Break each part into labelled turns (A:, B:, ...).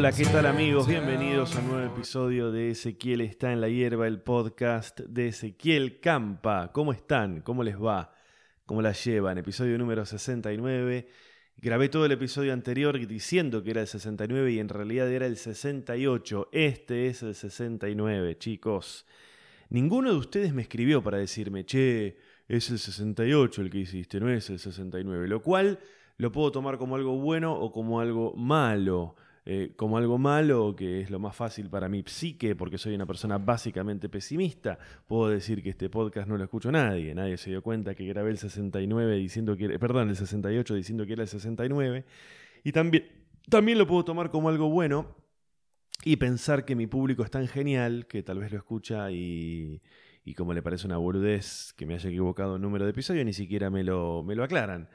A: Hola, ¿qué tal amigos? Bienvenidos a un nuevo episodio de Ezequiel está en la hierba, el podcast de Ezequiel Campa. ¿Cómo están? ¿Cómo les va? ¿Cómo la llevan? Episodio número 69. Grabé todo el episodio anterior diciendo que era el 69 y en realidad era el 68. Este es el 69, chicos. Ninguno de ustedes me escribió para decirme, che, es el 68 el que hiciste, no es el 69. Lo cual lo puedo tomar como algo bueno o como algo malo. Eh, como algo malo, que es lo más fácil para mi psique, porque soy una persona básicamente pesimista, puedo decir que este podcast no lo escucho nadie. Nadie se dio cuenta que grabé el 69 diciendo que perdón, el 68 diciendo que era el 69. Y también, también lo puedo tomar como algo bueno y pensar que mi público es tan genial que tal vez lo escucha y, y como le parece una burdez que me haya equivocado el número de episodio, ni siquiera me lo, me lo aclaran.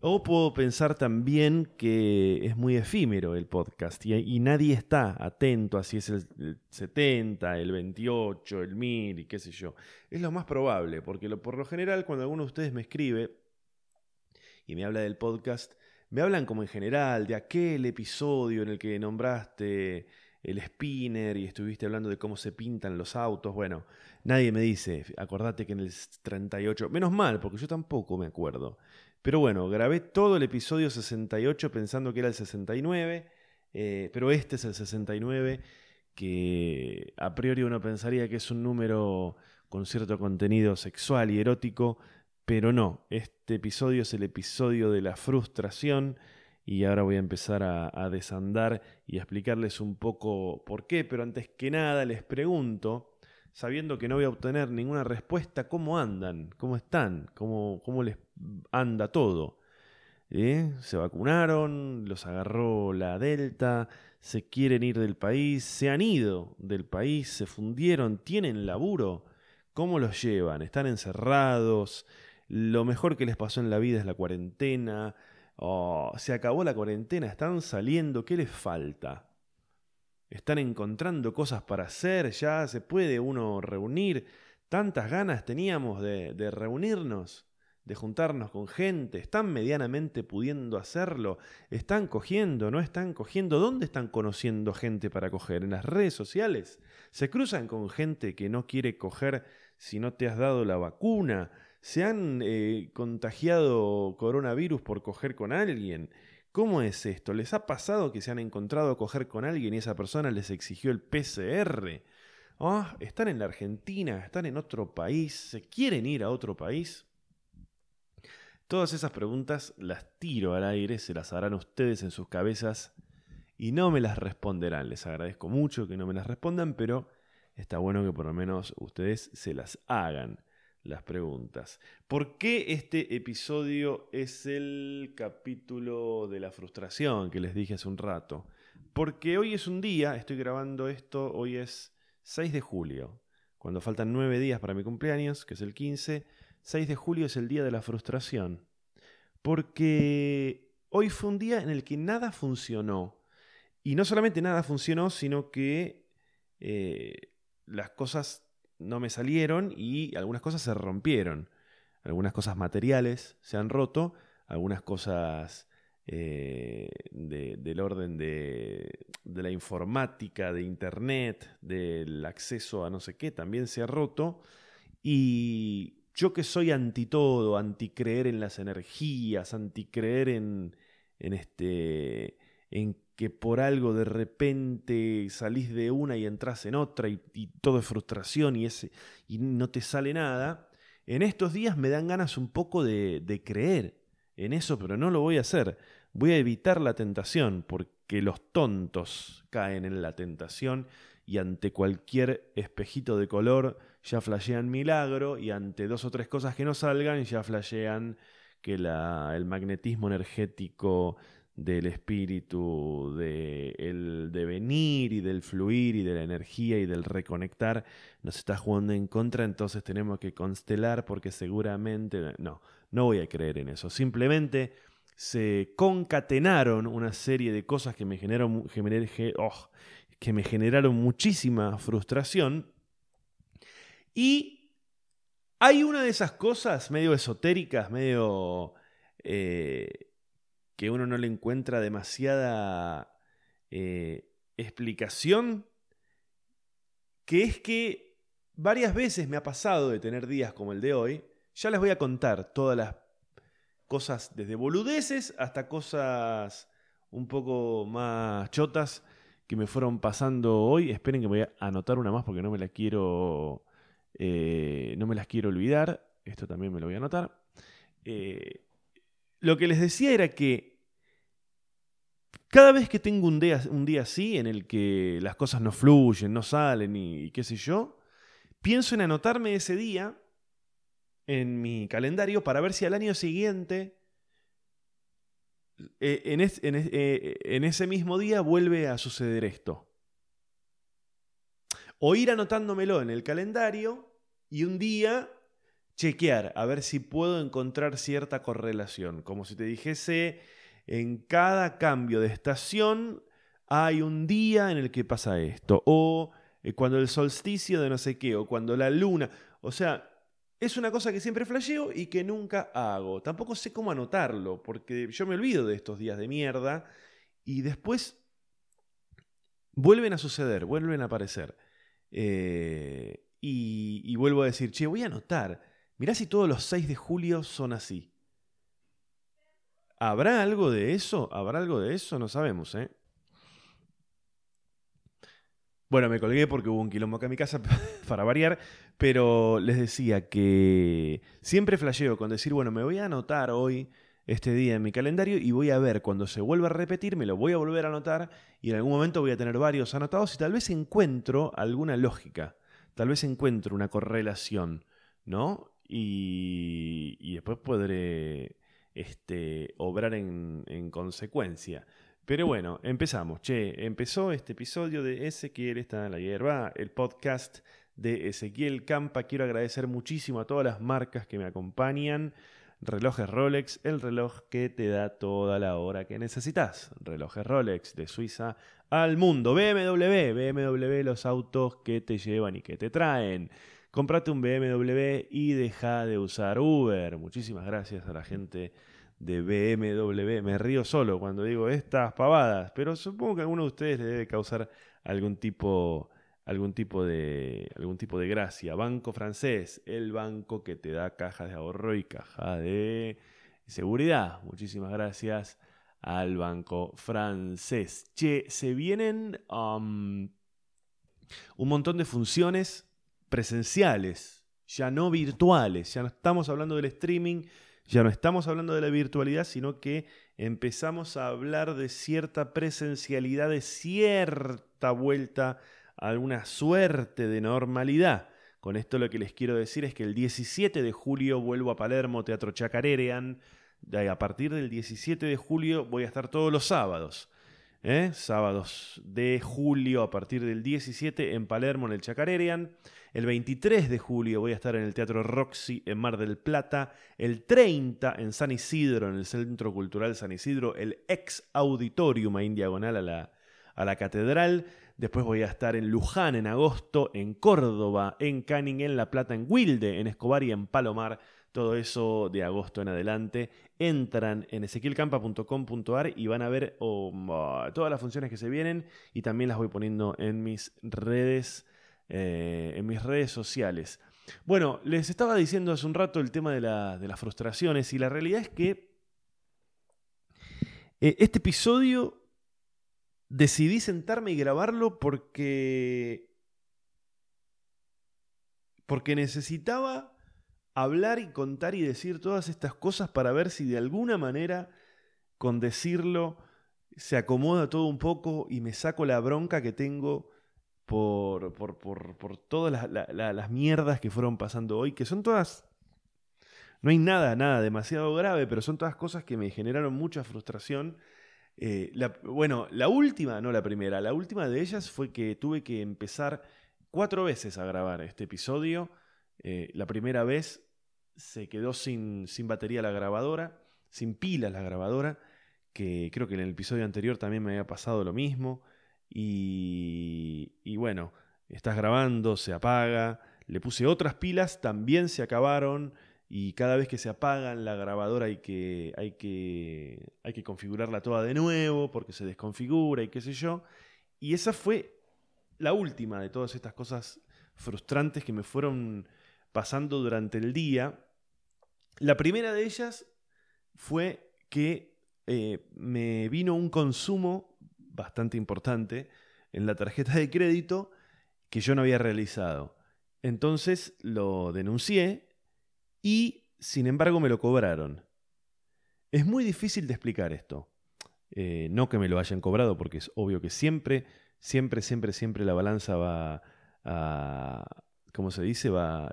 A: O puedo pensar también que es muy efímero el podcast y, nadie está atento a si es el, 70, el 28, el 1000 y qué sé yo. Es lo más probable, porque por lo general cuando alguno de ustedes me escribe y me habla del podcast, me hablan como en general de aquel episodio en el que nombraste el spinner y estuviste hablando de cómo se pintan los autos. Bueno, nadie me dice, acordate que en el 38, menos mal, porque yo tampoco me acuerdo. Pero bueno, grabé todo el episodio 68 pensando que era el 69, eh, pero este es el 69, que a priori uno pensaría que es un número con cierto contenido sexual y erótico, pero no, este episodio es el episodio de la frustración y ahora voy a empezar a, desandar y a explicarles un poco por qué, pero antes que nada les pregunto, sabiendo que no voy a obtener ninguna respuesta, ¿cómo andan? ¿Cómo están? ¿Cómo, cómo les anda todo. ¿Eh? Se vacunaron, los agarró la Delta, se quieren ir del país, se han ido del país, se fundieron, tienen laburo. ¿Cómo los llevan? ¿Están encerrados? Lo mejor que les pasó en la vida es la cuarentena. Oh, se acabó la cuarentena, están saliendo, ¿qué les falta? Están encontrando cosas para hacer, ya se puede uno reunir. Tantas ganas teníamos de, de reunirnos de juntarnos con gente, están medianamente pudiendo hacerlo, están cogiendo, no están cogiendo, ¿dónde están conociendo gente para coger? En las redes sociales. Se cruzan con gente que no quiere coger si no te has dado la vacuna, se han eh, contagiado coronavirus por coger con alguien. ¿Cómo es esto? ¿Les ha pasado que se han encontrado a coger con alguien y esa persona les exigió el PCR? Ah, están en la Argentina, están en otro país, se quieren ir a otro país. Todas esas preguntas las tiro al aire, se las harán ustedes en sus cabezas y no me las responderán. Les agradezco mucho que no me las respondan, pero está bueno que por lo menos ustedes se las hagan las preguntas. ¿Por qué este episodio es el capítulo de la frustración que les dije hace un rato? Porque hoy es un día, estoy grabando esto, hoy es 6 de julio, cuando faltan 9 días para mi cumpleaños, que es el 15 6 de julio es el día de la frustración. Porque hoy fue un día en el que nada funcionó. Y no solamente nada funcionó, sino que eh, las cosas no me salieron y algunas cosas se rompieron. Algunas cosas materiales se han roto, algunas cosas eh, del orden de, de, la informática, de Internet, del acceso a no sé qué, también se ha roto. Y yo que soy anti todo, anti creer en las energías, anti creer en, en este en que por algo de repente salís de una y entras en otra y, todo es frustración y, y no te sale nada, en estos días me dan ganas un poco de, de creer en eso, pero no lo voy a hacer. Voy a evitar la tentación porque los tontos caen en la tentación y ante cualquier espejito de color ya flashean milagro y ante dos o tres cosas que no salgan ya flashean que el magnetismo energético del espíritu, del devenir y del fluir y de la energía y del reconectar nos está jugando en contra, entonces tenemos que constelar porque seguramente no, no voy a creer en eso. Simplemente se concatenaron una serie de cosas que me generaron, oh, que me generaron muchísima frustración y hay una de esas cosas medio esotéricas, medio eh, que uno no le encuentra demasiada eh, explicación que es que varias veces me ha pasado de tener días como el de hoy. Ya les voy a contar todas las cosas, desde boludeces hasta cosas un poco más chotas que me fueron pasando hoy. Esperen que voy a anotar una más porque no me la quiero. Eh, no me las quiero olvidar. Esto también me lo voy a anotar. Eh, lo que les decía era que cada vez que tengo un día, un día así, en el que las cosas no fluyen, no salen y, qué sé yo, pienso en anotarme ese día en mi calendario para ver si al año siguiente, eh, en, ese mismo día, vuelve a suceder esto. O ir anotándomelo en el calendario y un día chequear a ver si puedo encontrar cierta correlación. Como si te dijese, en cada cambio de estación hay un día en el que pasa esto. O eh, cuando el solsticio de no sé qué, o cuando la luna. O sea, es una cosa que siempre flasheo y que nunca hago. Tampoco sé cómo anotarlo, porque yo me olvido de estos días de mierda y después vuelven a suceder, vuelven a aparecer. Eh, y, vuelvo a decir, che, voy a anotar. Mirá si todos los 6 de julio son así. ¿Habrá algo de eso? ¿Habrá algo de eso? No sabemos, ¿eh? Bueno, me colgué porque hubo un quilombo acá en mi casa para variar, pero les decía que siempre flasheo con decir, bueno, me voy a anotar hoy este día en mi calendario y voy a ver cuando se vuelva a repetir, me lo voy a volver a anotar y en algún momento voy a tener varios anotados y tal vez encuentro alguna lógica, tal vez encuentro una correlación, ¿no? y, después podré este, obrar en, en, consecuencia. Pero bueno, empezamos. Che, empezó este episodio de Ezequiel está en la hierba, el podcast de Ezequiel Campa. Quiero agradecer muchísimo a todas las marcas que me acompañan. Relojes Rolex, el reloj que te da toda la hora que necesitas. Relojes Rolex de Suiza al mundo. BMW, BMW, los autos que te llevan y que te traen. Comprate un BMW y deja de usar Uber. Muchísimas gracias a la gente de BMW. Me río solo cuando digo estas pavadas, pero supongo que a alguno de ustedes le debe causar algún tipo, algún tipo de, algún tipo de gracia. Banco francés, el banco que te da caja de ahorro y caja de seguridad. Muchísimas gracias al banco francés. Che, se vienen um, un montón de funciones presenciales, ya no virtuales, ya no estamos hablando del streaming, ya no estamos hablando de la virtualidad, sino que empezamos a hablar de cierta presencialidad, de cierta vuelta a alguna suerte de normalidad. Con esto lo que les quiero decir es que el 17 de julio vuelvo a Palermo, Teatro Chacarerean. A partir del 17 de julio voy a estar todos los sábados. ¿eh? Sábados de julio a partir del 17 en Palermo, en el Chacarerean. El 23 de julio voy a estar en el Teatro Roxy en Mar del Plata. El 30 en San Isidro, en el Centro Cultural San Isidro, el ex auditorium ahí en diagonal a la, a la catedral. Después voy a estar en Luján en agosto, en Córdoba, en Canning, en La Plata, en Wilde, en Escobar y en Palomar. Todo eso de agosto en adelante. Entran en ezequielcampa.com.ar y van a ver oh, todas las funciones que se vienen y también las voy poniendo en mis redes eh, en mis redes sociales. Bueno, les estaba diciendo hace un rato el tema de, las frustraciones y la realidad es que eh, este episodio decidí sentarme y grabarlo porque porque necesitaba hablar y contar y decir todas estas cosas para ver si de alguna manera con decirlo se acomoda todo un poco y me saco la bronca que tengo por, por, todas las, mierdas que fueron pasando hoy, que son todas... No hay nada, nada demasiado grave, pero son todas cosas que me generaron mucha frustración. Eh, bueno, la última, no la primera, la última de ellas fue que tuve que empezar cuatro veces a grabar este episodio. Eh, la primera vez se quedó sin, sin batería la grabadora, sin pilas la grabadora, que creo que en el episodio anterior también me había pasado lo mismo. Y, bueno, estás grabando, se apaga. Le puse otras pilas, también se acabaron. Y cada vez que se apagan la grabadora hay que, hay que, hay que configurarla toda de nuevo porque se desconfigura y qué sé yo. y esa fue la última de todas estas cosas frustrantes que me fueron pasando durante el día. La primera de ellas fue que eh, me vino un consumo bastante importante en la tarjeta de crédito que yo no había realizado. Entonces lo denuncié y, sin embargo, me lo cobraron. Es muy difícil de explicar esto. Eh, no que me lo hayan cobrado, porque es obvio que siempre, siempre, siempre, siempre la balanza va a, ¿cómo se dice? Va,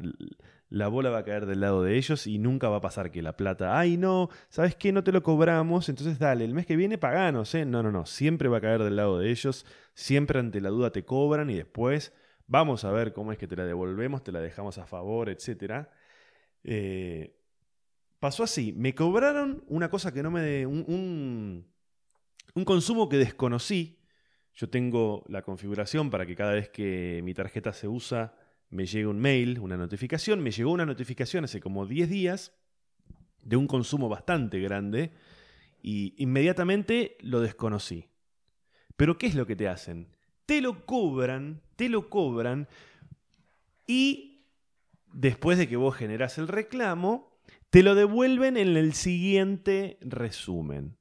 A: la bola va a caer del lado de ellos y nunca va a pasar que la plata, ay no, ¿sabes qué? No te lo cobramos, entonces dale, el mes que viene paganos, ¿eh? No, no, no, siempre va a caer del lado de ellos, siempre ante la duda te cobran y después vamos a ver cómo es que te la devolvemos, te la dejamos a favor, etc. Eh, pasó así, me cobraron una cosa que no me... un un consumo que desconocí. Yo tengo la configuración para que cada vez que mi tarjeta se usa me llegue un mail, una notificación. Me llegó una notificación hace como 10 días de un consumo bastante grande y inmediatamente lo desconocí. Pero ¿qué es lo que te hacen? Te lo cobran, te lo cobran y después de que vos generás el reclamo, te lo devuelven en el siguiente resumen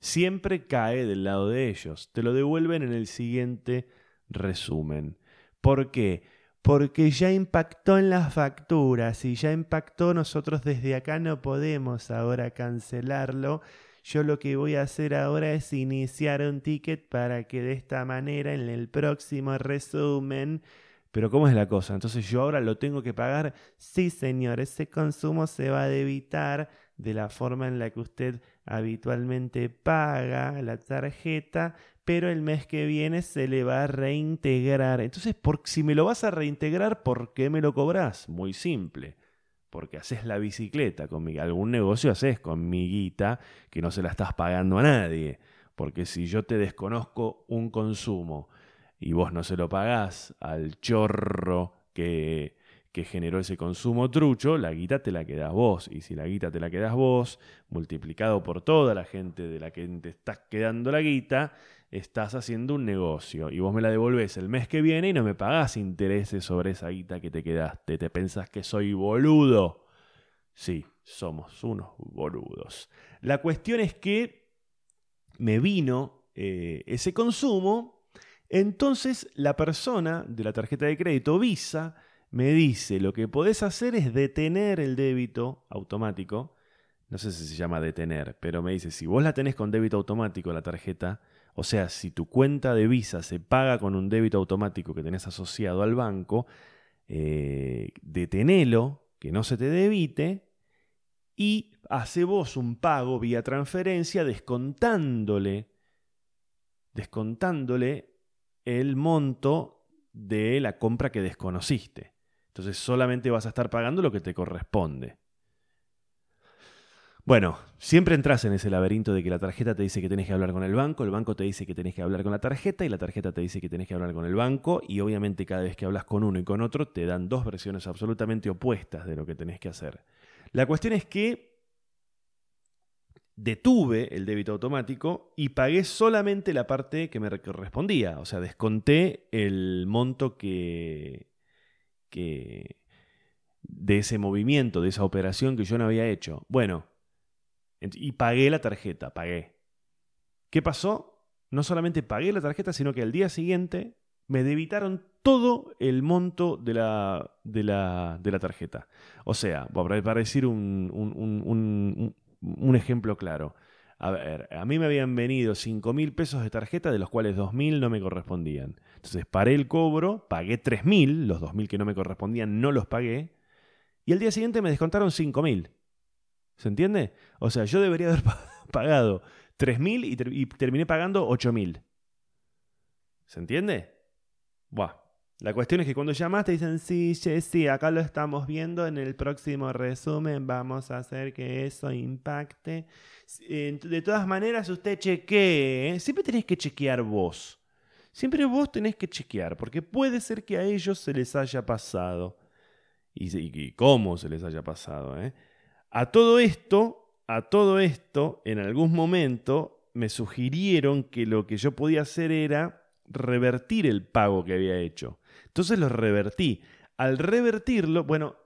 A: siempre cae del lado de ellos. Te lo devuelven en el siguiente resumen. ¿Por qué? Porque ya impactó en las facturas y ya impactó, nosotros desde acá no podemos ahora cancelarlo. Yo lo que voy a hacer ahora es iniciar un ticket para que de esta manera en el próximo resumen pero ¿cómo es la cosa? Entonces yo ahora lo tengo que pagar. Sí, señor, ese consumo se va a debitar de la forma en la que usted habitualmente paga la tarjeta, pero el mes que viene se le va a reintegrar. Entonces, por, si me lo vas a reintegrar, ¿por qué me lo cobras? Muy simple. Porque haces la bicicleta con algún negocio haces con mi guita que no se la estás pagando a nadie. Porque si yo te desconozco un consumo y vos no se lo pagás al chorro que que generó ese consumo trucho, la guita te la quedas vos. Y si la guita te la quedas vos, multiplicado por toda la gente de la que te estás quedando la guita, estás haciendo un negocio. Y vos me la devolvés el mes que viene y no me pagás intereses sobre esa guita que te quedaste. ¿Te pensás que soy boludo? Sí, somos unos boludos. La cuestión es que me vino eh, ese consumo. Entonces la persona de la tarjeta de crédito Visa me dice, lo que podés hacer es detener el débito automático. No sé si se llama detener, pero me dice, si vos la tenés con débito automático la tarjeta, o sea, si tu cuenta de Visa se paga con un débito automático que tenés asociado al banco, eh, detenelo, que no se te debite, y hace vos un pago vía transferencia descontándole, descontándole el monto de la compra que desconociste. Entonces solamente vas a estar pagando lo que te corresponde. Bueno, siempre entras en ese laberinto de que la tarjeta te dice que tenés que hablar con el banco, el banco te dice que tenés que hablar con la tarjeta y la tarjeta te dice que tenés que hablar con el banco y obviamente cada vez que hablas con uno y con otro te dan dos versiones absolutamente opuestas de lo que tenés que hacer. La cuestión es que detuve el débito automático y pagué solamente la parte que me correspondía, o sea, desconté el monto que, que de ese movimiento, de esa operación que yo no había hecho. Bueno, y pagué la tarjeta, pagué. ¿Qué pasó? No solamente pagué la tarjeta, sino que al día siguiente me debitaron todo el monto de la, de la, de la tarjeta. O sea, para decir un, un, un ejemplo claro. A ver, a mí me habían venido 5 mil pesos de tarjeta, de los cuales 2 mil no me correspondían. Entonces paré el cobro, pagué 3 mil, los 2 mil que no me correspondían no los pagué, y al día siguiente me descontaron 5 mil. ¿Se entiende? O sea, yo debería haber pagado 3 mil y, y, terminé pagando 8 mil. ¿Se entiende? Buah. La cuestión es que cuando llamas te dicen, sí, sí, acá lo estamos viendo, en el próximo resumen vamos a hacer que eso impacte. De todas maneras, usted chequee, ¿eh? siempre tenés que chequear vos. Siempre vos tenés que chequear, porque puede ser que a ellos se les haya pasado. Y, cómo se les haya pasado. ¿eh? A todo esto, a todo esto, en algún momento me sugirieron que lo que yo podía hacer era revertir el pago que había hecho. Entonces lo revertí. Al revertirlo, bueno,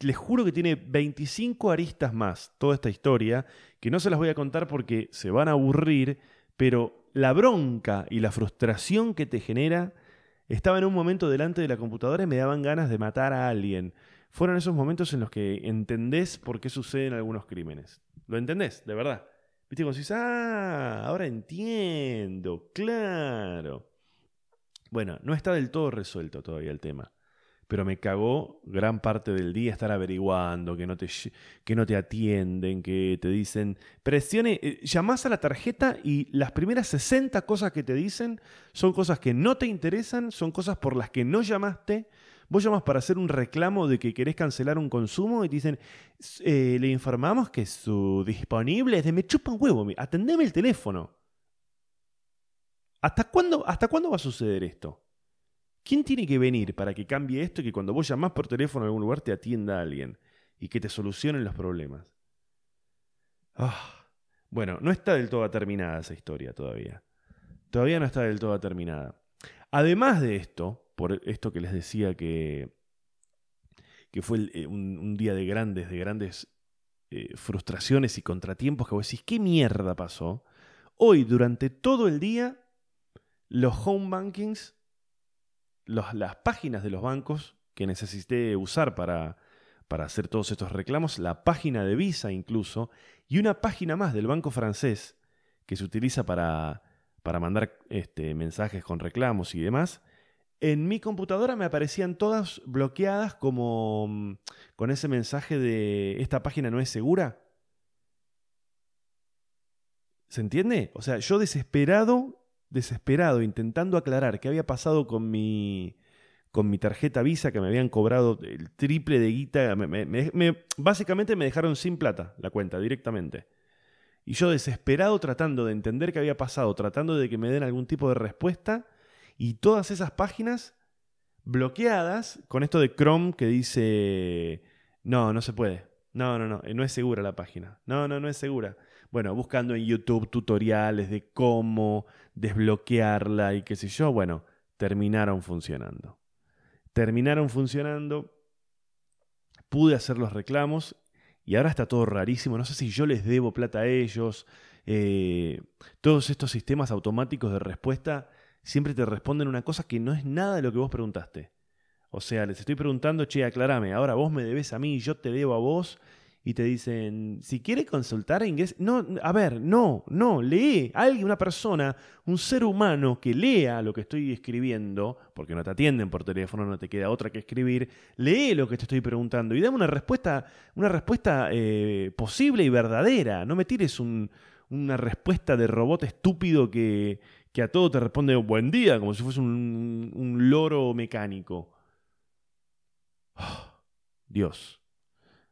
A: les juro que tiene 25 aristas más toda esta historia, que no se las voy a contar porque se van a aburrir, pero la bronca y la frustración que te genera, estaba en un momento delante de la computadora y me daban ganas de matar a alguien. Fueron esos momentos en los que entendés por qué suceden algunos crímenes. ¿Lo entendés? De verdad. Viste, como decís, ah, ahora entiendo, claro. Bueno, no está del todo resuelto todavía el tema pero me cagó gran parte del día estar averiguando, que no te, que no te atienden, que te dicen, presione, eh, llamás a la tarjeta y las primeras 60 cosas que te dicen son cosas que no te interesan, son cosas por las que no llamaste. Vos llamas para hacer un reclamo de que querés cancelar un consumo y te dicen, eh, le informamos que su disponible es de me chupan huevo, atendeme el teléfono. ¿Hasta cuándo, ¿Hasta cuándo va a suceder esto? ¿Quién tiene que venir para que cambie esto y que cuando vos llamás por teléfono a algún lugar te atienda alguien y que te solucionen los problemas? Ah, bueno, no está del todo terminada esa historia todavía. Todavía no está del todo terminada. Además de esto, por esto que les decía que, que fue eh, un, día de grandes, de grandes eh, frustraciones y contratiempos que vos decís, ¿qué mierda pasó? Hoy, durante todo el día, los home bankings las páginas de los bancos que necesité usar para, para hacer todos estos reclamos, la página de Visa incluso, y una página más del banco francés que se utiliza para, para mandar este, mensajes con reclamos y demás, en mi computadora me aparecían todas bloqueadas como mm, con ese mensaje de esta página no es segura. ¿Se entiende? O sea, yo desesperado desesperado, intentando aclarar qué había pasado con mi, con mi tarjeta Visa, que me habían cobrado el triple de guita. básicamente me dejaron sin plata la cuenta directamente. Y yo desesperado tratando de entender qué había pasado, tratando de que me den algún tipo de respuesta. Y todas esas páginas bloqueadas con esto de Chrome que dice, no, no se puede. No, no, no, no es segura la página. No, no, no es segura bueno, buscando en YouTube tutoriales de cómo desbloquearla y qué sé yo, bueno, terminaron funcionando. Terminaron funcionando, pude hacer los reclamos y ahora está todo rarísimo, no sé si yo les debo plata a ellos. Eh, todos estos sistemas automáticos de respuesta siempre te responden una cosa que no es nada de lo que vos preguntaste. O sea, les estoy preguntando, che, aclarame, ahora vos me debes a mí, yo te debo a vos, y te dicen, si quiere consultar inglés, no, a ver, no, no, lee, alguien, una persona, un ser humano que lea lo que estoy escribiendo, porque no te atienden por teléfono, no te queda otra que escribir, lee lo que te estoy preguntando y dame una respuesta, una respuesta eh, posible y verdadera, no me tires una respuesta de robot estúpido que, que, a todo te responde buen día, como si fuese un, loro mecánico. Dios.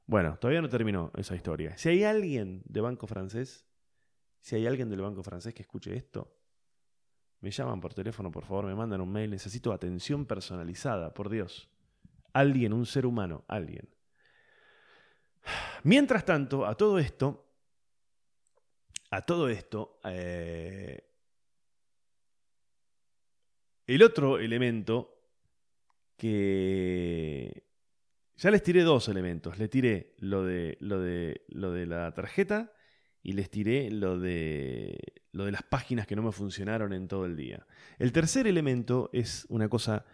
A: Bueno, todavía no terminó esa historia. Si hay alguien de Banco Francés, si hay alguien del Banco Francés que escuche esto, me llaman por teléfono, por favor, me mandan un mail. Necesito atención personalizada, por Dios. Alguien, un ser humano, alguien. Mientras tanto, a todo esto, a todo esto, eh, el otro elemento que ya les tiré dos elementos. Le tiré lo de, lo de, lo de la tarjeta y les tiré lo de, lo de las páginas que no me funcionaron en todo el día. El tercer elemento es una cosa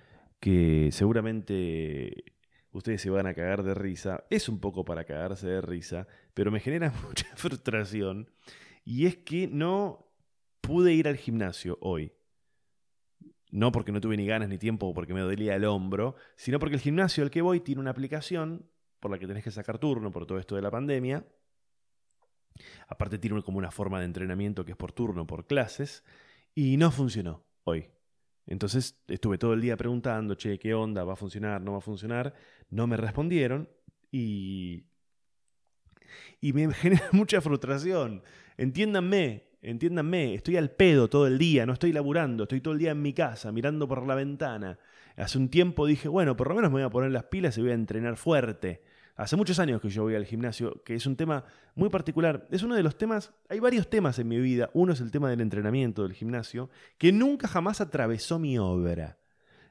A: que seguramente ustedes se van a cagar de risa. Es un poco para cagarse de risa, pero me genera mucha frustración. Y es que no pude ir al gimnasio hoy. No porque no tuve ni ganas ni tiempo o porque me dolía el hombro, sino porque el gimnasio al que voy tiene una aplicación por la que tenés que sacar turno por todo esto de la pandemia. Aparte tiene como una forma de entrenamiento que es por turno, por clases, y no funcionó hoy. Entonces estuve todo el día preguntando, che, ¿qué onda? ¿Va a funcionar? ¿No va a funcionar? No me respondieron y... Y me genera mucha frustración. Entiéndanme, Entiéndanme, estoy al pedo todo el día, no estoy laburando, estoy todo el día en mi casa, mirando por la ventana. Hace un tiempo dije, bueno, por lo menos me voy a poner las pilas y voy a entrenar fuerte Hace muchos años que yo voy al gimnasio, que es un tema muy particular. Es uno de los temas, hay varios temas en mi vida. Uno es el tema del entrenamiento del gimnasio, que nunca jamás atravesó mi obra.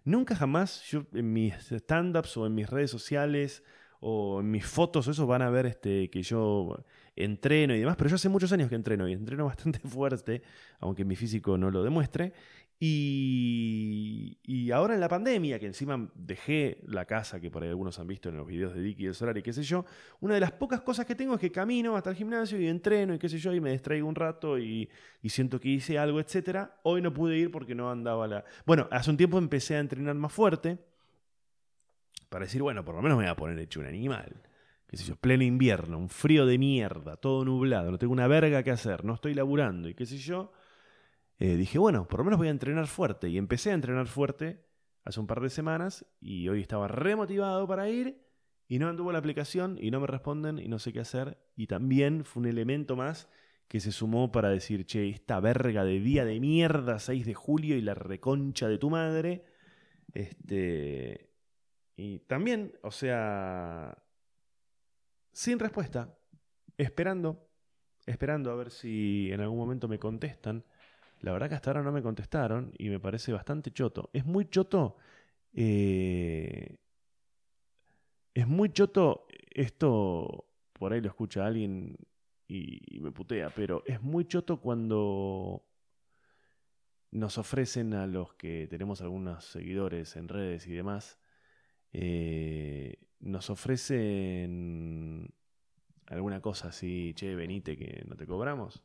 A: Nunca jamás yo en mis stand-ups o en mis redes sociales o en mis fotos, eso van a ver este, que yo entreno y demás, pero yo hace muchos años que entreno y entreno bastante fuerte, aunque mi físico no lo demuestre, y, ahora en la pandemia, que encima dejé la casa, que por ahí algunos han visto en los videos de Dicky y el Solar y qué sé yo, una de las pocas cosas que tengo es que camino hasta el gimnasio y entreno y qué sé yo, y me distraigo un rato y, siento que hice algo, etc. Hoy no pude ir porque no andaba la... Bueno, hace un tiempo empecé a entrenar más fuerte para decir, bueno, por lo menos me voy a poner hecho un animal. Pleno invierno, un frío de mierda, todo nublado, no tengo una verga que hacer, no estoy laburando y qué sé yo eh, dije, bueno, por lo menos voy a entrenar fuerte. Y empecé a entrenar fuerte hace un par de semanas y hoy estaba remotivado para ir y no anduvo la aplicación y no me responden y no sé qué hacer. Y también fue un elemento más que se sumó para decir, che, esta verga de día de mierda, 6 de julio y la reconcha de tu madre. Este. Y también, o sea, sin respuesta, esperando, esperando a ver si en algún momento me contestan. La verdad que hasta ahora no me contestaron y me parece bastante choto. Es muy choto. Eh, es muy choto. Esto por ahí lo escucha alguien y, me putea, pero es muy choto cuando nos ofrecen a los que tenemos algunos seguidores en redes y demás. Eh, nos ofrecen alguna cosa así, che, venite que no te cobramos.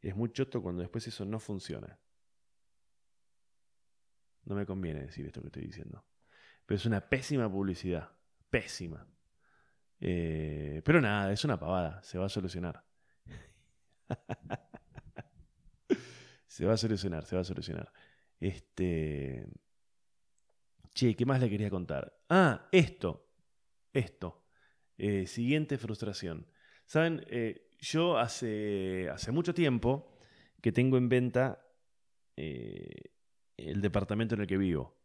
A: Es muy choto cuando después eso no funciona. No me conviene decir esto que estoy diciendo. Pero es una pésima publicidad. Pésima. Eh, pero nada, es una pavada. Se va a solucionar. se va a solucionar, se va a solucionar. Este. Che, ¿qué más le quería contar? Ah, esto. Esto. Eh, siguiente frustración. Saben, eh, yo hace, hace mucho tiempo que tengo en venta eh, el departamento en el que vivo.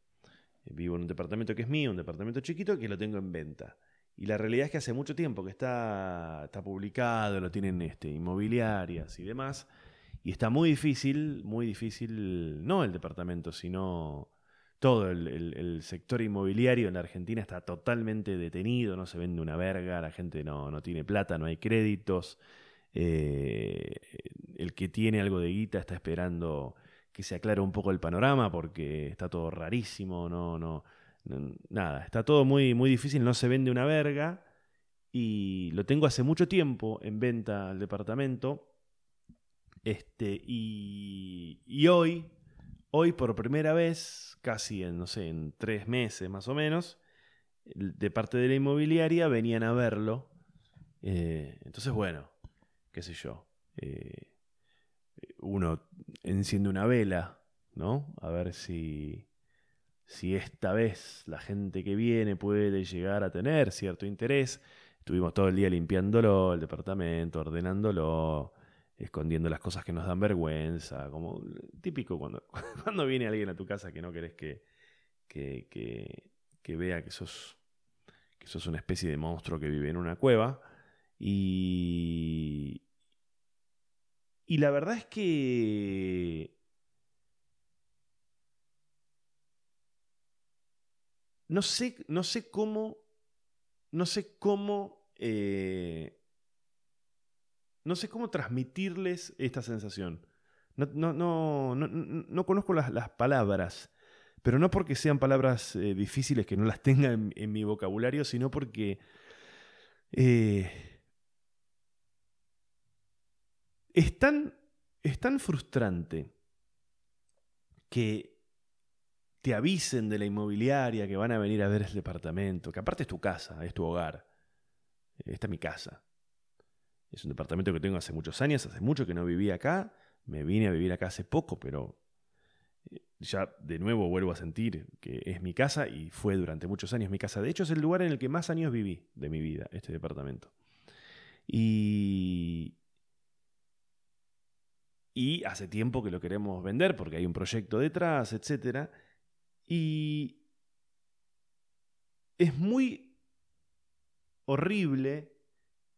A: Vivo en un departamento que es mío, un departamento chiquito que lo tengo en venta. Y la realidad es que hace mucho tiempo que está, está publicado, lo tienen este, inmobiliarias y demás. Y está muy difícil, muy difícil, no el departamento, sino todo el, sector inmobiliario en Argentina está totalmente detenido, no se vende una verga, la gente no, no tiene plata, no hay créditos. Eh, el que tiene algo de guita está esperando que se aclare un poco el panorama porque está todo rarísimo, no, no, nada, está todo muy, muy difícil, no se vende una verga y lo tengo hace mucho tiempo en venta al departamento. Este, y, y hoy, hoy por primera vez, casi en, no sé, en tres meses más o menos, de parte de la inmobiliaria venían a verlo. Eh, entonces, bueno, qué sé yo, eh, uno enciende una vela, ¿no? A ver si, si esta vez la gente que viene puede llegar a tener cierto interés. Estuvimos todo el día limpiándolo, el departamento, ordenándolo, escondiendo las cosas que nos dan vergüenza, como típico cuando, cuando viene alguien a tu casa que no querés que, que, que, que vea que sos, que sos una especie de monstruo que vive en una cueva. Y, y la verdad es que... No sé, no sé cómo... No sé cómo... Eh, no sé cómo transmitirles esta sensación. No, no, no, no conozco las, palabras, pero no porque sean palabras eh, difíciles que no las tenga en, en mi vocabulario, sino porque eh, es tan, es tan frustrante que te avisen de la inmobiliaria que van a venir a ver el departamento, que aparte es tu casa, es tu hogar. Esta es mi casa. Es un departamento que tengo hace muchos años, hace mucho que no vivía acá. Me vine a vivir acá hace poco, pero eh, ya de nuevo vuelvo a sentir que es mi casa y fue durante muchos años mi casa. De hecho, es el lugar en el que más años viví de mi vida, este departamento. Y, y hace tiempo que lo queremos vender porque hay un proyecto detrás, etc. Y es muy... horrible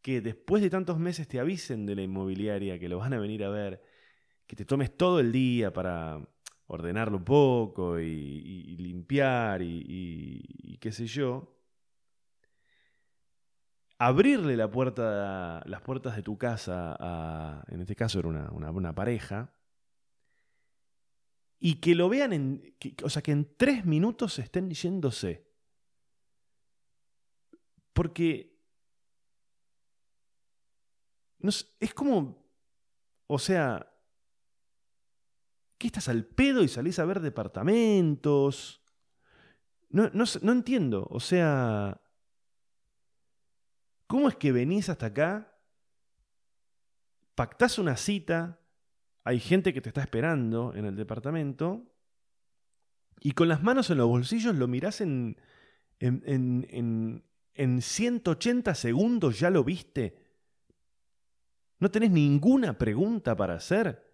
A: que después de tantos meses te avisen de la inmobiliaria que lo van a venir a ver, que te tomes todo el día para ordenarlo un poco y, limpiar y, qué sé yo, abrirle la puerta, las puertas de tu casa a, en este caso era una, pareja, y que lo vean en, o sea, que en tres minutos estén yéndose. Porque no, es como, o sea, ¿qué estás al pedo y salís a ver departamentos? No, no, entiendo, o sea, ¿cómo es que venís hasta acá? Pactás una cita, hay gente que te está esperando en el departamento, y con las manos en los bolsillos lo mirás en, en, en, en 180 segundos, ya lo viste. ¿No tenés ninguna pregunta para hacer?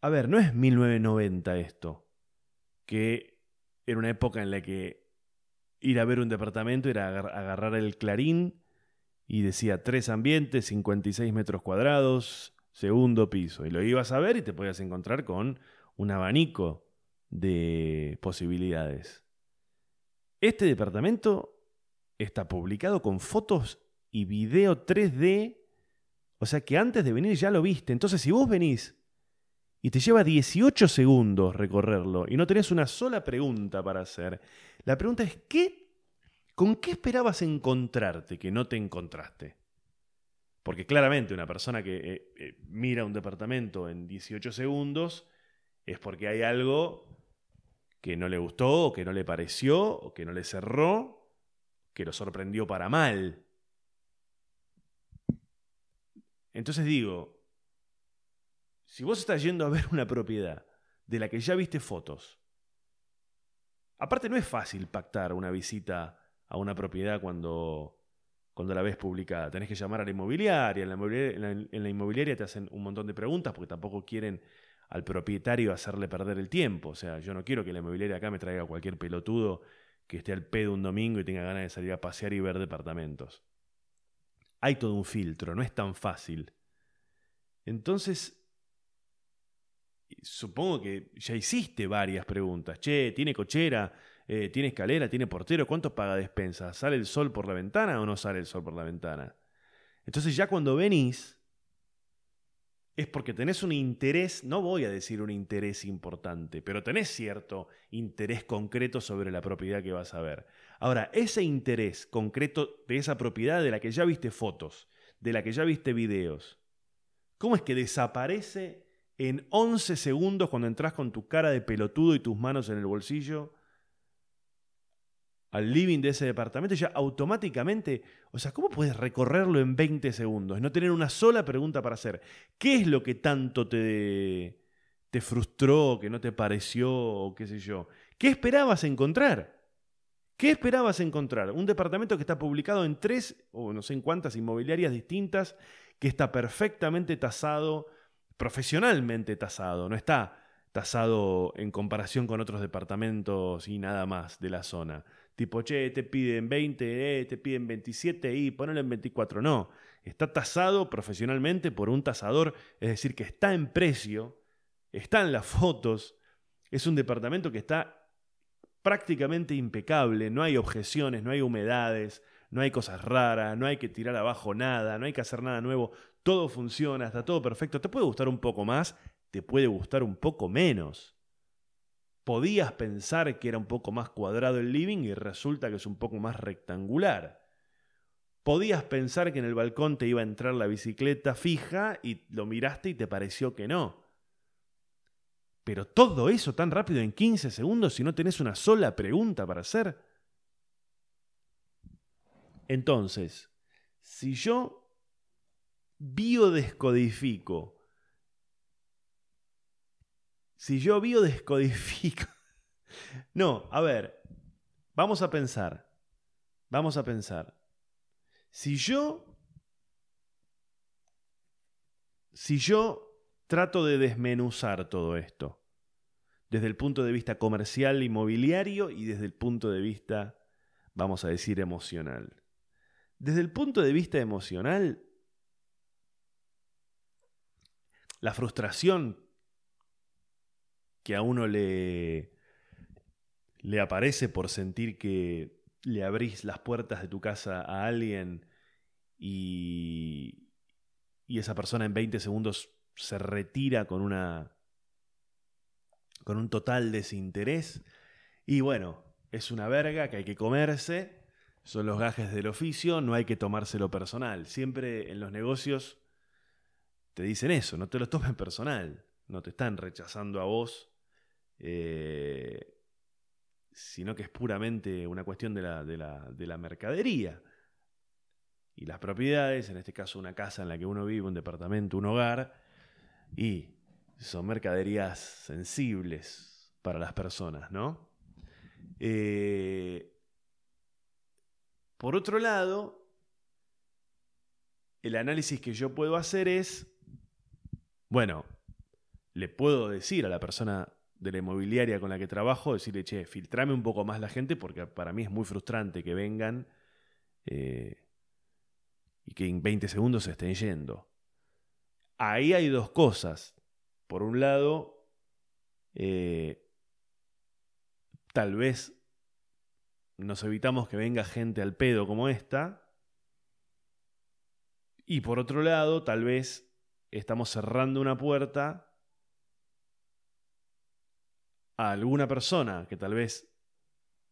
A: A ver, no es 1990 esto, que era una época en la que ir a ver un departamento era agarrar el clarín y decía tres ambientes, 56 metros cuadrados, segundo piso. Y lo ibas a ver y te podías encontrar con un abanico de posibilidades. Este departamento está publicado con fotos y video 3D. O sea que antes de venir ya lo viste. Entonces, si vos venís y te lleva 18 segundos recorrerlo y no tenés una sola pregunta para hacer, la pregunta es: ¿qué, ¿con qué esperabas encontrarte que no te encontraste? Porque claramente una persona que eh, eh, mira un departamento en 18 segundos es porque hay algo que no le gustó, o que no le pareció, o que no le cerró, que lo sorprendió para mal. Entonces digo, si vos estás yendo a ver una propiedad de la que ya viste fotos, aparte no es fácil pactar una visita a una propiedad cuando, cuando la ves publicada. Tenés que llamar a la inmobiliaria. En la inmobiliaria, en la inmobiliaria te hacen un montón de preguntas porque tampoco quieren al propietario hacerle perder el tiempo. O sea, yo no quiero que la inmobiliaria acá me traiga cualquier pelotudo que esté al pedo un domingo y tenga ganas de salir a pasear y ver departamentos hay todo un filtro, no es tan fácil. Entonces, supongo que ya hiciste varias preguntas. Che, ¿tiene cochera? Eh, ¿Tiene escalera? ¿Tiene portero? ¿Cuánto paga despensa? ¿Sale el sol por la ventana o no sale el sol por la ventana? Entonces ya cuando venís, es porque tenés un interés, no voy a decir un interés importante, pero tenés cierto interés concreto sobre la propiedad que vas a ver. Ahora, ese interés concreto de esa propiedad de la que ya viste fotos, de la que ya viste videos, ¿cómo es que desaparece en 11 segundos cuando entras con tu cara de pelotudo y tus manos en el bolsillo al living de ese departamento, ya automáticamente, o sea, ¿cómo puedes recorrerlo en 20 segundos? No tener una sola pregunta para hacer. ¿Qué es lo que tanto te, te frustró, que no te pareció, o qué sé yo? ¿Qué esperabas encontrar? ¿Qué esperabas encontrar? Un departamento que está publicado en tres o no sé en cuántas inmobiliarias distintas, que está perfectamente tasado, profesionalmente tasado, no está tasado en comparación con otros departamentos y nada más de la zona. Tipo, che, te piden 20, eh, te piden 27 y ponelo en 24. No, está tasado profesionalmente por un tasador, es decir, que está en precio, está en las fotos, es un departamento que está prácticamente impecable, no hay objeciones, no hay humedades, no hay cosas raras, no hay que tirar abajo nada, no hay que hacer nada nuevo, todo funciona, está todo perfecto. Te puede gustar un poco más, te puede gustar un poco menos podías pensar que era un poco más cuadrado el living y resulta que es un poco más rectangular. Podías pensar que en el balcón te iba a entrar la bicicleta fija y lo miraste y te pareció que no. Pero todo eso tan rápido en 15 segundos si no tenés una sola pregunta para hacer. Entonces, si yo biodescodifico si yo biodescodifico... No, a ver, vamos a pensar. Vamos a pensar. Si yo... Si yo trato de desmenuzar todo esto, desde el punto de vista comercial, inmobiliario y desde el punto de vista vamos a decir, emocional. Desde el punto de vista emocional, la frustración que a uno le, le aparece por sentir que le abrís las puertas de tu casa a alguien y, y esa persona en 20 segundos se retira con una con un total desinterés y bueno, es una verga que hay que comerse, son los gajes del oficio, no hay que tomárselo personal. Siempre en los negocios te dicen eso, no te lo tomen personal, no te están rechazando a vos, eh, sino que es puramente una cuestión de la, de, la, de la mercadería. Y las propiedades, en este caso una casa en la que uno vive, un departamento, un hogar, y son mercaderías sensibles para las personas, ¿no? Eh, por otro lado, el análisis que yo puedo hacer es, bueno, le puedo decir a la persona de la inmobiliaria con la que trabajo, decirle, che, filtrame un poco más la gente porque para mí es muy frustrante que vengan eh, y que en 20 segundos se estén yendo. Ahí hay dos cosas. Por un lado, eh, tal vez nos evitamos que venga gente al pedo como esta. Y por otro lado, tal vez estamos cerrando una puerta a alguna persona que tal vez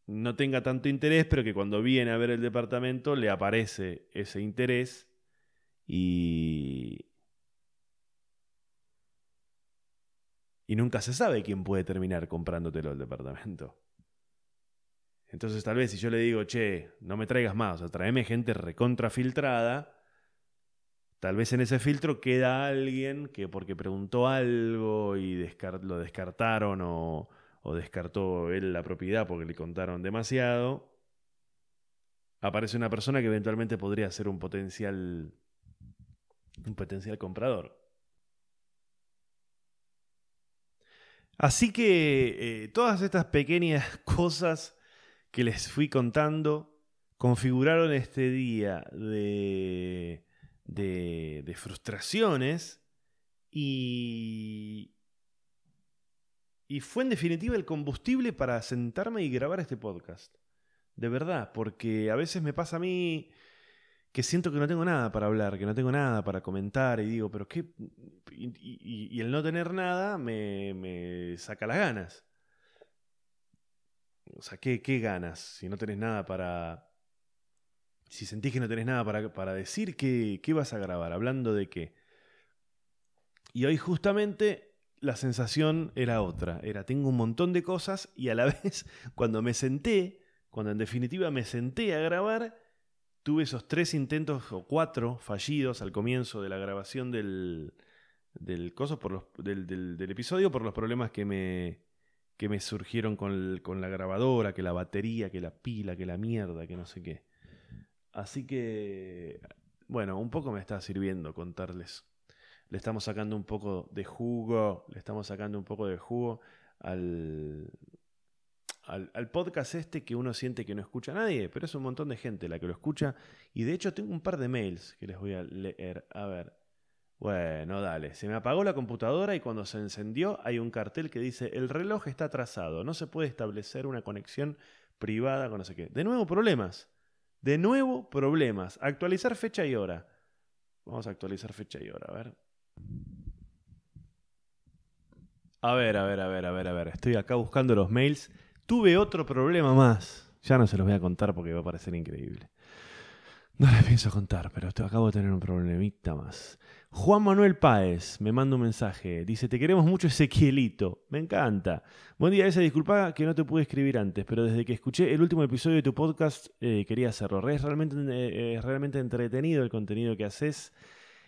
A: no tenga tanto interés, pero que cuando viene a ver el departamento le aparece ese interés y... Y nunca se sabe quién puede terminar comprándotelo el departamento. Entonces tal vez si yo le digo, che, no me traigas más, o sea, tráeme gente recontrafiltrada, tal vez en ese filtro queda alguien que porque preguntó algo y lo descartaron o, o descartó él la propiedad porque le contaron demasiado, aparece una persona que eventualmente podría ser un potencial un potencial comprador. Así que eh, todas estas pequeñas cosas que les fui contando configuraron este día de, de, de frustraciones y, y fue en definitiva el combustible para sentarme y grabar este podcast. De verdad, porque a veces me pasa a mí que siento que no tengo nada para hablar, que no tengo nada para comentar y digo, pero qué... Y, el no tener nada me, me saca las ganas. O sea, ¿qué, ¿qué, ganas si no tenés nada para... Si sentís que no tenés nada para, para decir, ¿qué, ¿qué vas a grabar? ¿Hablando de qué? Y hoy justamente la sensación era otra. Era, tengo un montón de cosas y a la vez, cuando me senté, cuando en definitiva me senté a grabar, tuve esos tres intentos o cuatro fallidos al comienzo de la grabación del, del, coso por los, del, episodio por los problemas que me, que me surgieron con, con, la grabadora, que la batería, que la pila, que la mierda, que no sé qué. Así que, bueno, un poco me está sirviendo contarles. Le estamos sacando un poco de jugo, le estamos sacando un poco de jugo al, al, podcast este que uno siente que no escucha a nadie, pero es un montón de gente la que lo escucha. Y de hecho tengo un par de mails que les voy a leer. A ver. Bueno, dale. Se me apagó la computadora y cuando se encendió hay un cartel que dice el reloj está atrasado, no se puede establecer una conexión privada con no sé qué. De nuevo problemas. De nuevo problemas. Actualizar fecha y hora. Vamos a actualizar fecha y hora, a ver. A ver, a ver, a ver, a ver, a ver. Estoy acá buscando los mails. Tuve otro problema más. Ya no se los voy a contar porque va a parecer increíble. No les pienso contar, pero acabo de tener un problemita más. Juan Manuel Páez me manda un mensaje. Dice, te queremos mucho Ezequielito. Me encanta. Buen día, esa disculpa que no te pude escribir antes, pero desde que escuché el último episodio de tu podcast eh, quería hacerlo. Es realmente, eh, realmente entretenido el contenido que haces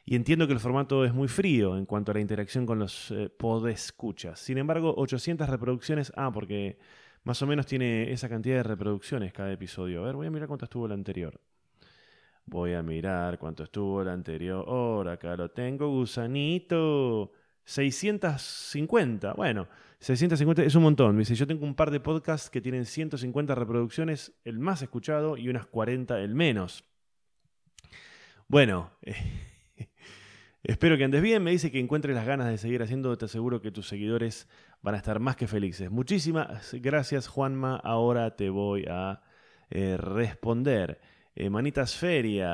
A: y entiendo que el formato es muy frío en cuanto a la interacción con los eh, podescuchas. Sin embargo, 800 reproducciones... Ah, porque más o menos tiene esa cantidad de reproducciones cada episodio. A ver, voy a mirar cuánto estuvo el anterior. Voy a mirar cuánto estuvo el anterior. Acá lo tengo, gusanito. 650. Bueno, 650 es un montón. Dice, yo tengo un par de podcasts que tienen 150 reproducciones, el más escuchado, y unas 40 el menos. Bueno, espero que andes bien. Me dice que encuentres las ganas de seguir haciendo. Te aseguro que tus seguidores van a estar más que felices. Muchísimas gracias, Juanma. Ahora te voy a eh, responder. Eh, Manitas Feria,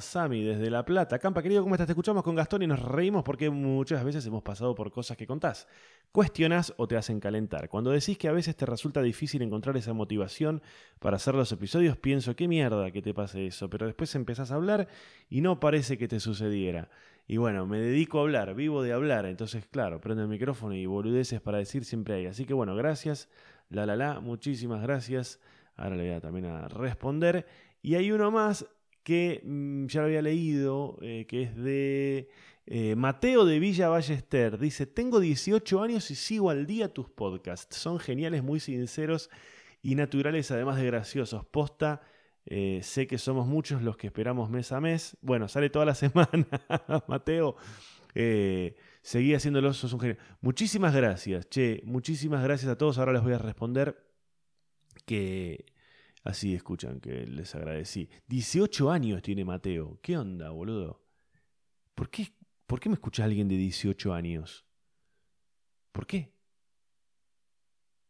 A: Sami desde La Plata. Campa, querido, ¿cómo estás? Te escuchamos con Gastón y nos reímos porque muchas veces hemos pasado por cosas que contás. Cuestionas o te hacen calentar. Cuando decís que a veces te resulta difícil encontrar esa motivación para hacer los episodios, pienso, qué mierda que te pase eso. Pero después empezás a hablar y no parece que te sucediera. Y bueno, me dedico a hablar, vivo de hablar. Entonces, claro, prendo el micrófono y boludeces para decir siempre hay. Así que bueno, gracias. La la la, muchísimas gracias. Ahora le voy a también a responder. Y hay uno más que mm, ya lo había leído, eh, que es de eh, Mateo de Villa Ballester. Dice, tengo 18 años y sigo al día tus podcasts. Son geniales, muy sinceros y naturales, además de graciosos. Posta, eh, sé que somos muchos los que esperamos mes a mes. Bueno, sale toda la semana, Mateo. seguí haciéndolo, sos un genio. Muchísimas gracias, che. Muchísimas gracias a todos. Ahora les voy a responder que así escuchan, que les agradecí. 18 años tiene Mateo. ¿Qué onda, boludo? ¿Por qué, ¿Por qué me escucha alguien de 18 años? ¿Por qué?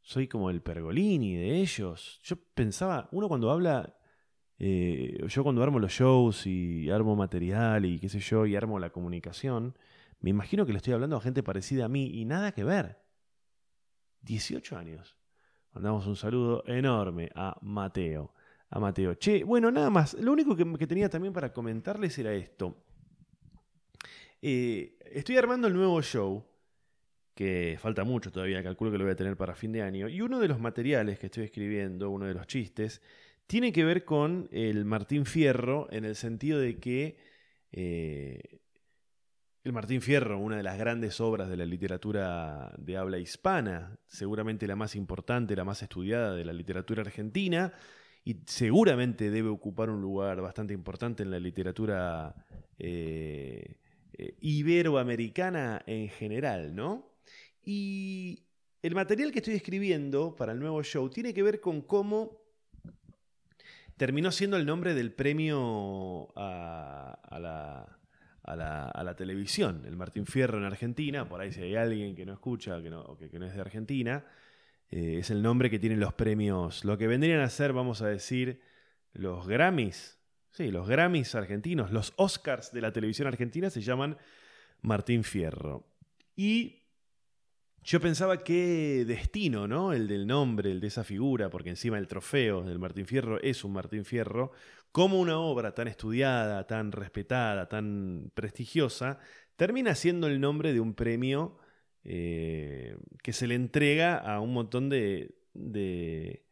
A: Soy como el Pergolini de ellos. Yo pensaba, uno cuando habla, eh, yo cuando armo los shows y armo material y qué sé yo, y armo la comunicación, me imagino que le estoy hablando a gente parecida a mí y nada que ver. 18 años. Mandamos un saludo enorme a Mateo. A Mateo. Che, bueno, nada más. Lo único que, tenía también para comentarles era esto. Eh, estoy armando el nuevo show, que falta mucho todavía, calculo que lo voy a tener para fin de año. Y uno de los materiales que estoy escribiendo, uno de los chistes, tiene que ver con el Martín Fierro, en el sentido de que eh, el Martín Fierro, una de las grandes obras de la literatura de habla hispana, seguramente la más importante, la más estudiada de la literatura argentina, y seguramente debe ocupar un lugar bastante importante en la literatura eh, eh, iberoamericana en general, ¿no? Y el material que estoy escribiendo para el nuevo show tiene que ver con cómo terminó siendo el nombre del premio a la televisión. El Martín Fierro en Argentina, por ahí si hay alguien que no escucha que no, o que, no es de Argentina, eh, es el nombre que tienen los premios, lo que vendrían a ser, vamos a decir, los Grammys. Sí, los Grammys argentinos, los Oscars de la televisión argentina se llaman Martín Fierro. Y yo pensaba qué destino, ¿no? El del nombre, el de esa figura, porque encima el trofeo del Martín Fierro es un Martín Fierro, como una obra tan estudiada, tan respetada, tan prestigiosa, termina siendo el nombre de un premio eh, que se le entrega a un montón de, de,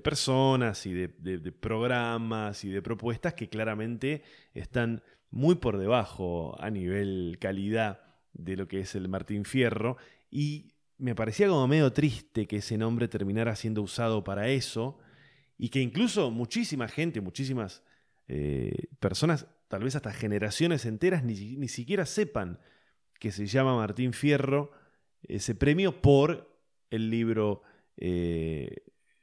A: personas y de, programas y de propuestas que claramente están muy por debajo a nivel calidad de lo que es el Martín Fierro y me parecía como medio triste que ese nombre terminara siendo usado para eso y que incluso muchísima gente, muchísimas eh, personas, tal vez hasta generaciones enteras, ni, siquiera sepan que se llama Martín Fierro ese premio por el libro eh,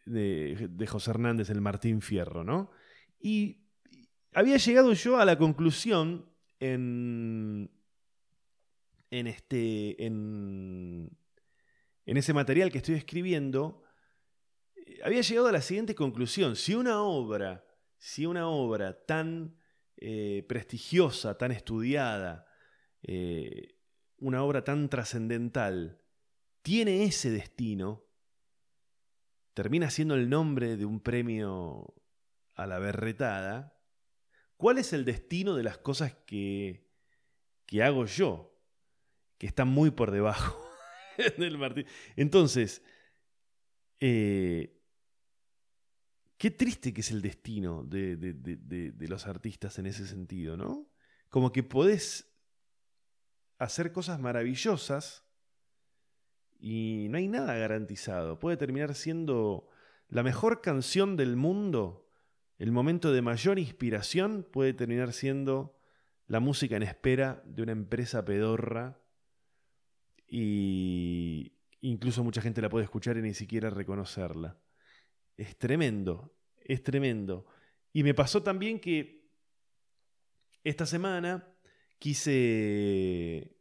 A: de, de, José Hernández, el Martín Fierro, ¿no? Y había llegado yo a la conclusión en, en, este, en, en ese material que estoy escribiendo, eh, había llegado a la siguiente conclusión. Si una obra, si una obra tan eh, prestigiosa, tan estudiada, eh, una obra tan trascendental, tiene ese destino, termina siendo el nombre de un premio a la berretada, ¿cuál es el destino de las cosas que, que hago yo? Está muy por debajo del Martín. Entonces, eh, qué triste que es el destino de, de, los artistas en ese sentido, ¿no? Como que podés hacer cosas maravillosas y no hay nada garantizado. Puede terminar siendo la mejor canción del mundo, el momento de mayor inspiración puede terminar siendo la música en espera de una empresa pedorra y incluso mucha gente la puede escuchar y ni siquiera reconocerla. Es tremendo, es tremendo. Y me pasó también que esta semana quise...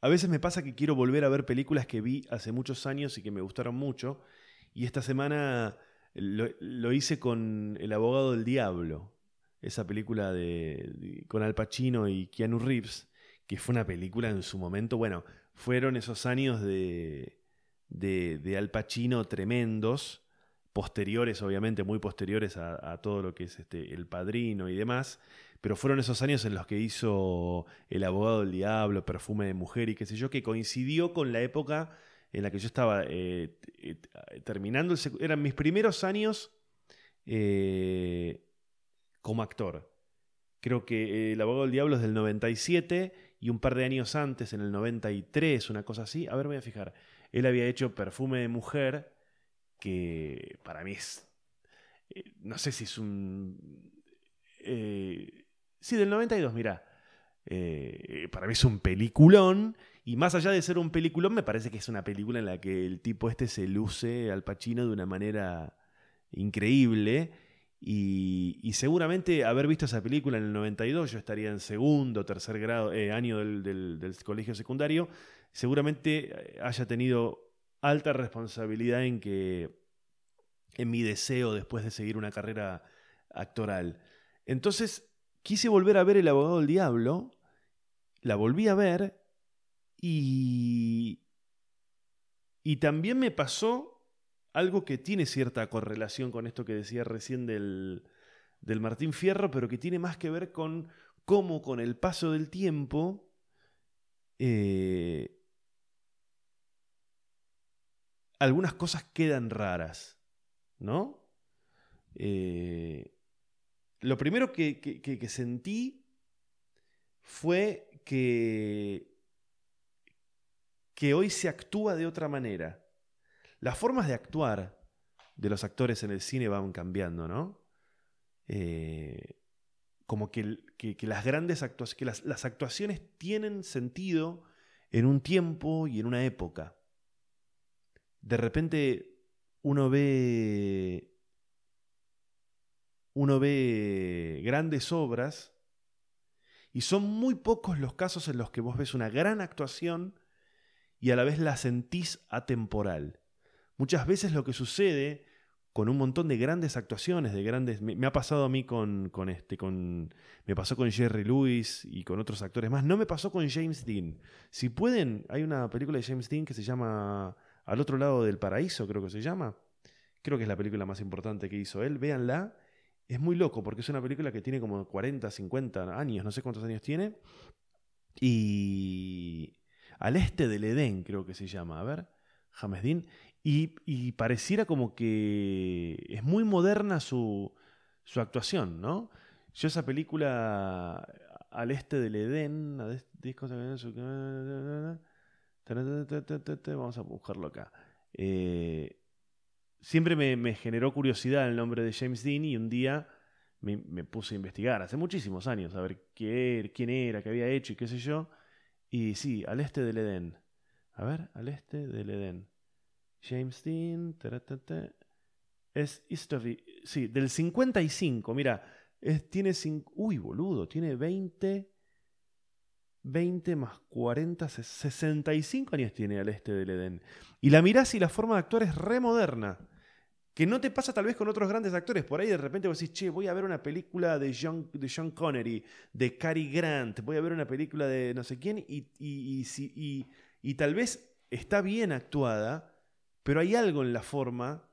A: A veces me pasa que quiero volver a ver películas que vi hace muchos años y que me gustaron mucho. Y esta semana lo, hice con El abogado del diablo, esa película de, con Al Pacino y Keanu Reeves, que fue una película en su momento, bueno, fueron esos años de, de, de Al Pacino tremendos, posteriores, obviamente, muy posteriores a, todo lo que es este, El Padrino y demás, pero fueron esos años en los que hizo El Abogado del Diablo, Perfume de Mujer y qué sé yo, que coincidió con la época en la que yo estaba eh, eh, terminando, eran mis primeros años eh, como actor. Creo que El Abogado del Diablo es del 97 y un par de años antes, en el 93, una cosa así. A ver, voy a fijar. Él había hecho Perfume de Mujer, que para mí es. no sé si es un. sí, del 92, mira. para mí es un peliculón y más allá de ser un peliculón, me parece que es una película en la que el tipo este se luce al Pacino de una manera increíble. Y, seguramente haber visto esa película en el 92, yo estaría en segundo, tercer grado, eh, año del, del, colegio secundario, seguramente eh, haya tenido alta responsabilidad en que en mi deseo después de seguir una carrera actoral. Entonces quise volver a ver El abogado del diablo, la volví a ver y, y también me pasó algo que tiene cierta correlación con esto que decía recién del, del Martín Fierro, pero que tiene más que ver con cómo con el paso del tiempo eh, algunas cosas quedan raras, ¿no? Eh, lo primero que sentí fue que que hoy se actúa de otra manera. Las formas de actuar de los actores en el cine van cambiando, ¿no? Eh, como que, las grandes actuaciones, las actuaciones tienen sentido en un tiempo y en una época. De repente uno ve uno ve grandes obras y son muy pocos los casos en los que vos ves una gran actuación y a la vez la sentís atemporal. Muchas veces lo que sucede con un montón de grandes actuaciones, de grandes. Me, ha pasado a mí con, con, este, con. Me pasó con Jerry Lewis y con otros actores más. No me pasó con James Dean. Si pueden, hay una película de James Dean que se llama Al otro lado del paraíso, creo que se llama. Creo que es la película más importante que hizo él. Véanla. Es muy loco porque es una película que tiene como 40, 50 años, no sé cuántos años tiene. Y al este del Edén, creo que se llama. A ver, James Y, pareciera como que es muy moderna su, su actuación, ¿no? Yo esa película al este del Edén, vamos a buscarlo acá. Siempre me, generó curiosidad el nombre de James Dean y un día me, me, puse a investigar, hace muchísimos años, a ver qué, quién era, qué había hecho y qué sé yo. Y sí, al este del Edén. A ver, al este del Edén. James Dean. Es History. Sí, del 55. Mira, tiene. Uy, boludo. Tiene 20. 20 más 40, 65 años tiene al este del Edén. Y la mirás y la forma de actuar es re moderna. Que no te pasa tal vez con otros grandes actores. Por ahí de repente vos decís, che, voy a ver una película de John, de John Connery, de Cary Grant, voy a ver una película de no sé quién, y, y, y, y, tal vez está bien actuada, pero hay algo en la forma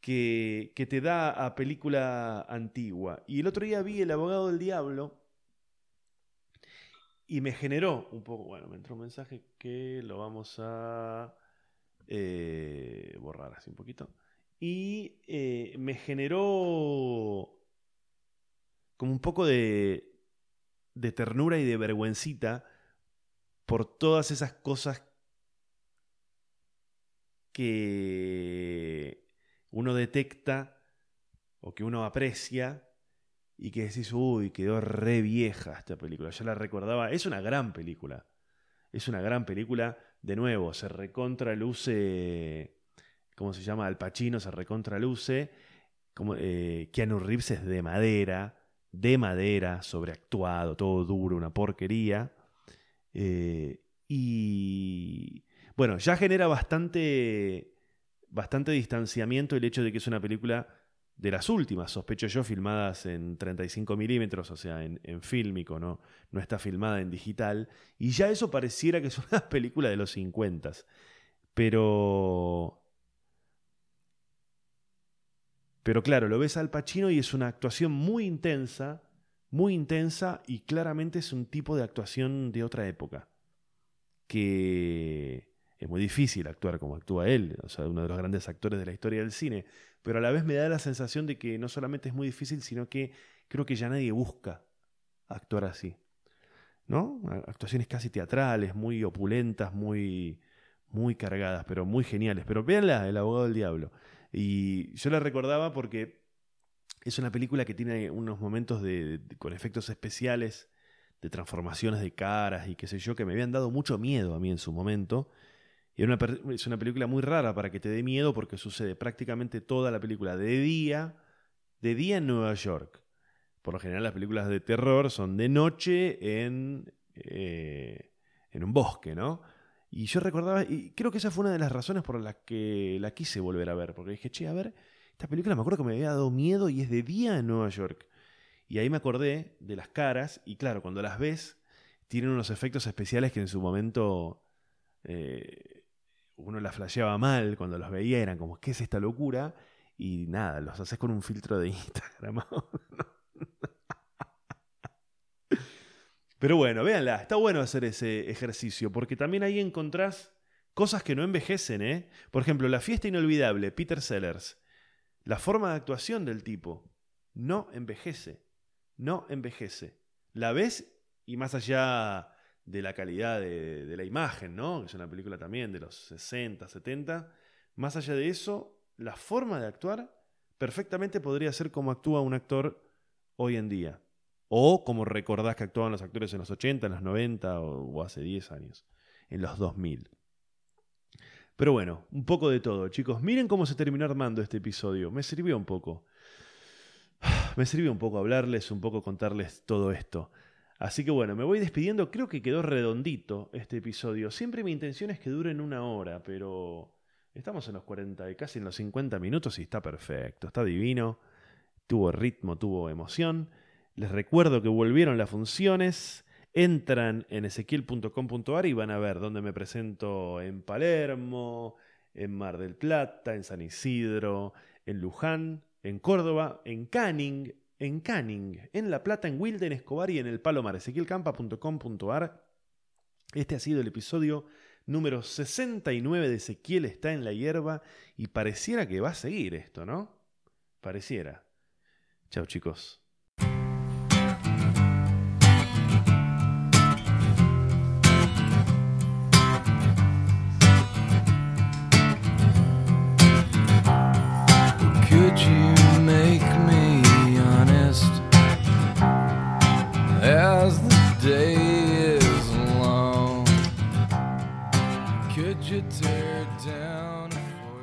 A: que, que te da a película antigua. Y el otro día vi El abogado del diablo y me generó un poco, bueno, me entró un mensaje que lo vamos a eh, borrar así un poquito y eh, me generó como un poco de, de ternura y de vergüencita por todas esas cosas que uno detecta o que uno aprecia y que decís, uy, quedó re vieja esta película. Yo la recordaba, es una gran película. Es una gran película. De nuevo, se recontraluce. ¿Cómo se llama? Al Pacino se recontraluce. Como, eh, Keanu Reeves es de madera. De madera, sobreactuado, todo duro, una porquería. Eh, y. Bueno, ya genera bastante. Bastante distanciamiento el hecho de que es una película de las últimas, sospecho yo, filmadas en 35 milímetros, o sea, en, fílmico, ¿no? no está filmada en digital, y ya eso pareciera que es una película de los 50. Pero... Pero claro, lo ves al Pacino y es una actuación muy intensa, muy intensa y claramente es un tipo de actuación de otra época. Que muy difícil actuar como actúa él, o sea, uno de los grandes actores de la historia del cine, pero a la vez me da la sensación de que no solamente es muy difícil, sino que creo que ya nadie busca actuar así. ¿No? Actuaciones casi teatrales, muy opulentas, muy, muy cargadas, pero muy geniales. Pero véanla, El abogado del diablo. Y yo la recordaba porque es una película que tiene unos momentos de, con efectos especiales, de transformaciones de caras y qué sé yo, que me habían dado mucho miedo a mí en su momento y es una película muy rara para que te dé miedo porque sucede prácticamente toda la película de día, de día en Nueva York. Por lo general las películas de terror son de noche en, eh, en un bosque, ¿no? Y yo recordaba, y creo que esa fue una de las razones por las que la quise volver a ver, porque dije, che, a ver, esta película me acuerdo que me había dado miedo y es de día en Nueva York. Y ahí me acordé de las caras, y claro, cuando las ves, tienen unos efectos especiales que en su momento eh, uno la flasheaba mal cuando los veía, eran como, ¿qué es esta locura? Y nada, los haces con un filtro de Instagram. Pero bueno, véanla, está bueno hacer ese ejercicio, porque también ahí encontrás cosas que no envejecen, ¿eh? Por ejemplo, La fiesta inolvidable, Peter Sellers. La forma de actuación del tipo no envejece, no envejece. La ves y más allá de la calidad de, la imagen, ¿no? Es una película también de los 60, 70. Más allá de eso, la forma de actuar perfectamente podría ser como actúa un actor hoy en día. O como recordás que actuaban los actores en los 80, en los 90 o, hace 10 años, en los 2000. Pero bueno, un poco de todo, chicos. Miren cómo se terminó armando este episodio. Me sirvió un poco. Me sirvió un poco hablarles, un poco contarles todo esto. Así que bueno, me voy despidiendo. Creo que quedó redondito este episodio. Siempre mi intención es que duren una hora, pero estamos en los 40 y casi en los 50 minutos y está perfecto, está divino. Tuvo ritmo, tuvo emoción. Les recuerdo que volvieron las funciones. Entran en ezequiel.com.ar y van a ver dónde me presento en Palermo, en Mar del Plata, en San Isidro, en Luján, en Córdoba, en Canning, en Canning, en La Plata, en Wilden, Escobar y en el Palomar. Ezequielcampa.com.ar. Este ha sido el episodio número 69 de Ezequiel está en la hierba y pareciera que va a seguir esto, ¿no? Pareciera. Chao chicos. to